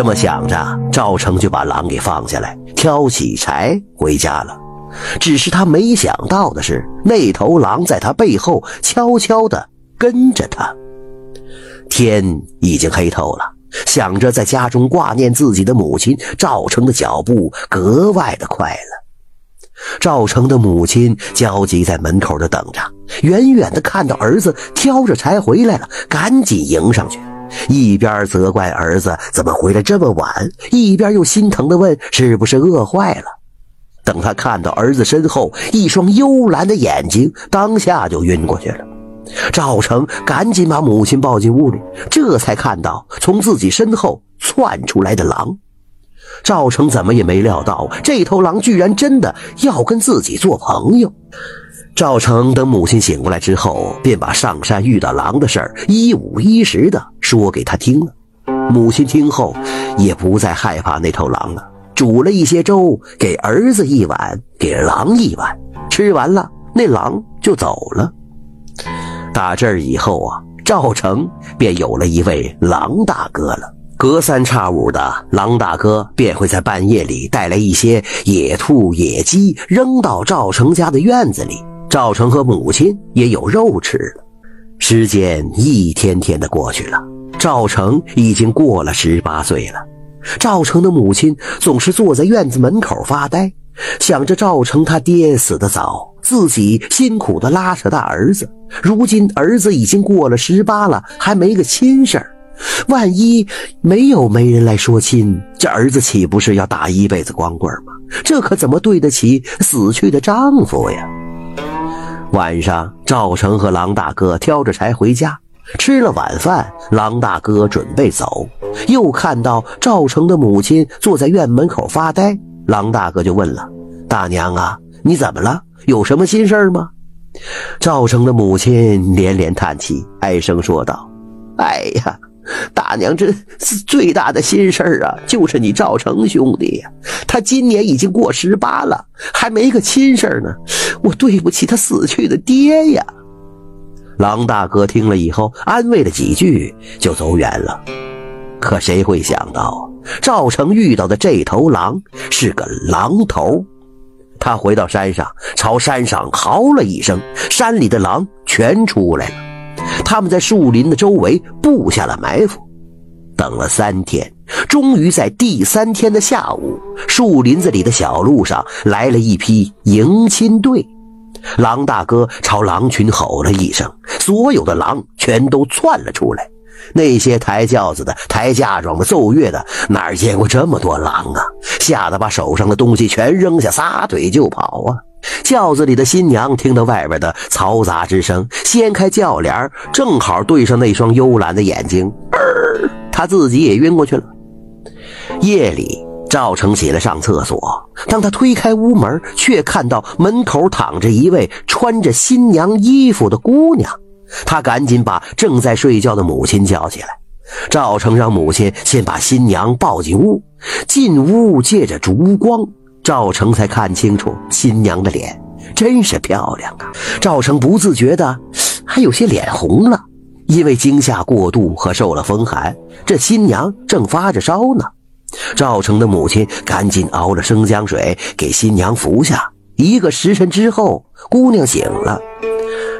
这么想着，赵成就把狼给放下来，挑起柴回家了。只是他没想到的是，那头狼在他背后悄悄地跟着他。天已经黑透了，想着在家中挂念自己的母亲，赵成的脚步格外的快了。赵成的母亲焦急在门口的等着，远远的看到儿子挑着柴回来了，赶紧迎上去，一边责怪儿子怎么回来这么晚，一边又心疼的问是不是饿坏了。等他看到儿子身后一双幽蓝的眼睛，当下就晕过去了。赵成赶紧把母亲抱进屋里，这才看到从自己身后窜出来的狼。赵成怎么也没料到，这头狼居然真的要跟自己做朋友。赵成等母亲醒过来之后，便把上山遇到狼的事儿一五一十的说给他听了。母亲听后也不再害怕那头狼了，煮了一些粥给儿子一碗，给狼一碗。吃完了，那狼就走了。打这儿以后啊，赵成便有了一位狼大哥了。隔三差五的，狼大哥便会在半夜里带来一些野兔、野鸡，扔到赵成家的院子里。赵成和母亲也有肉吃了。时间一天天的过去了，赵成已经过了十八岁了。赵成的母亲总是坐在院子门口发呆，想着赵成他爹死得早，自己辛苦的拉扯大儿子，如今儿子已经过了十八了，还没个亲事儿。万一没有媒人来说亲，这儿子岂不是要打一辈子光棍吗？这可怎么对得起死去的丈夫呀？晚上，赵成和狼大哥挑着柴回家，吃了晚饭，狼大哥准备走，又看到赵成的母亲坐在院门口发呆，狼大哥就问了：“大娘啊，你怎么了？有什么心事吗？”赵成的母亲连连叹气，唉声说道：“哎呀！”大娘，这最大的心事啊，就是你赵成兄弟呀。他今年已经过十八了，还没个亲事呢。我对不起他死去的爹呀。狼大哥听了以后，安慰了几句，就走远了。可谁会想到，赵成遇到的这头狼是个狼头。他回到山上，朝山上嚎了一声，山里的狼全出来了。他们在树林的周围布下了埋伏，等了三天，终于在第三天的下午，树林子里的小路上来了一批迎亲队。狼大哥朝狼群吼了一声，所有的狼全都窜了出来。那些抬轿子的、抬嫁妆的、奏乐的，哪儿见过这么多狼啊？吓得把手上的东西全扔下，撒腿就跑啊！轿子里的新娘听到外边的嘈杂之声，掀开轿帘，正好对上那双幽蓝的眼睛，儿，她自己也晕过去了。夜里，赵成起来上厕所，当他推开屋门，却看到门口躺着一位穿着新娘衣服的姑娘。他赶紧把正在睡觉的母亲叫起来。赵成让母亲先把新娘抱进屋，进屋借着烛光。赵成才看清楚新娘的脸，真是漂亮啊！赵成不自觉的还有些脸红了，因为惊吓过度和受了风寒。这新娘正发着烧呢。赵成的母亲赶紧熬了生姜水给新娘服下。一个时辰之后，姑娘醒了。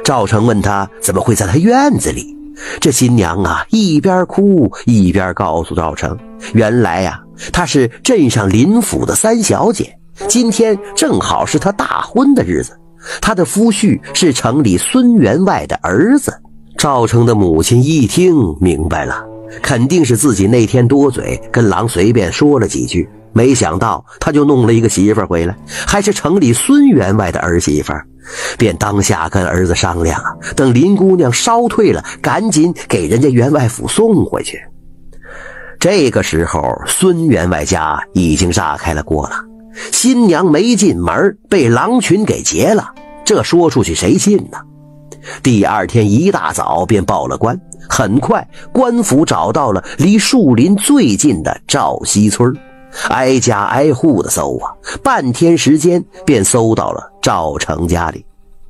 赵成问她怎么会在他院子里？这新娘啊，一边哭一边告诉赵成，原来呀。她是镇上林府的三小姐，今天正好是她大婚的日子。她的夫婿是城里孙员外的儿子。赵成的母亲一听明白了，肯定是自己那天多嘴，跟狼随便说了几句，没想到他就弄了一个媳妇回来，还是城里孙员外的儿媳妇，便当下跟儿子商量，等林姑娘烧退了，赶紧给人家员外府送回去。这个时候，孙员外家已经炸开了锅了。新娘没进门，被狼群给劫了。这说出去谁信呢？第二天一大早便报了官。很快，官府找到了离树林最近的赵西村，挨家挨户的搜啊，半天时间便搜到了赵成家里。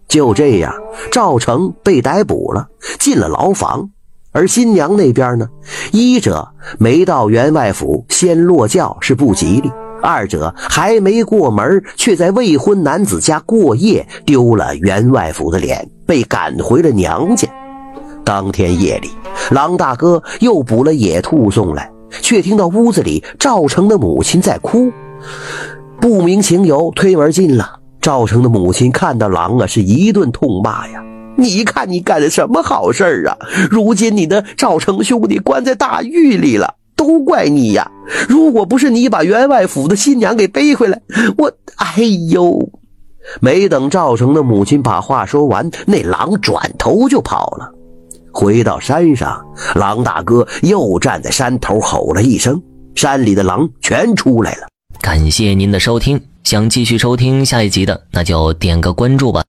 就这样，赵成被逮捕了，进了牢房。而新娘那边呢，一者没到员外府先落轿是不吉利，二者还没过门，却在未婚男子家过夜，丢了员外府的脸，被赶回了娘家。当天夜里，狼大哥又捕了野兔送来，却听到屋子里赵成的母亲在哭，不明情由，推门进了。赵成的母亲看到狼啊，是一顿痛骂呀。你看你干的什么好事儿啊！如今你的赵成兄弟关在大狱里了，都怪你呀！如果不是你把员外府的新娘给背回来，我……哎呦！没等赵成的母亲把话说完，那狼转头就跑了。回到山上，狼大哥又站在山头吼了一声，山里的狼全出来了。感谢您的收听，想继续收听下一集的，那就点个关注吧。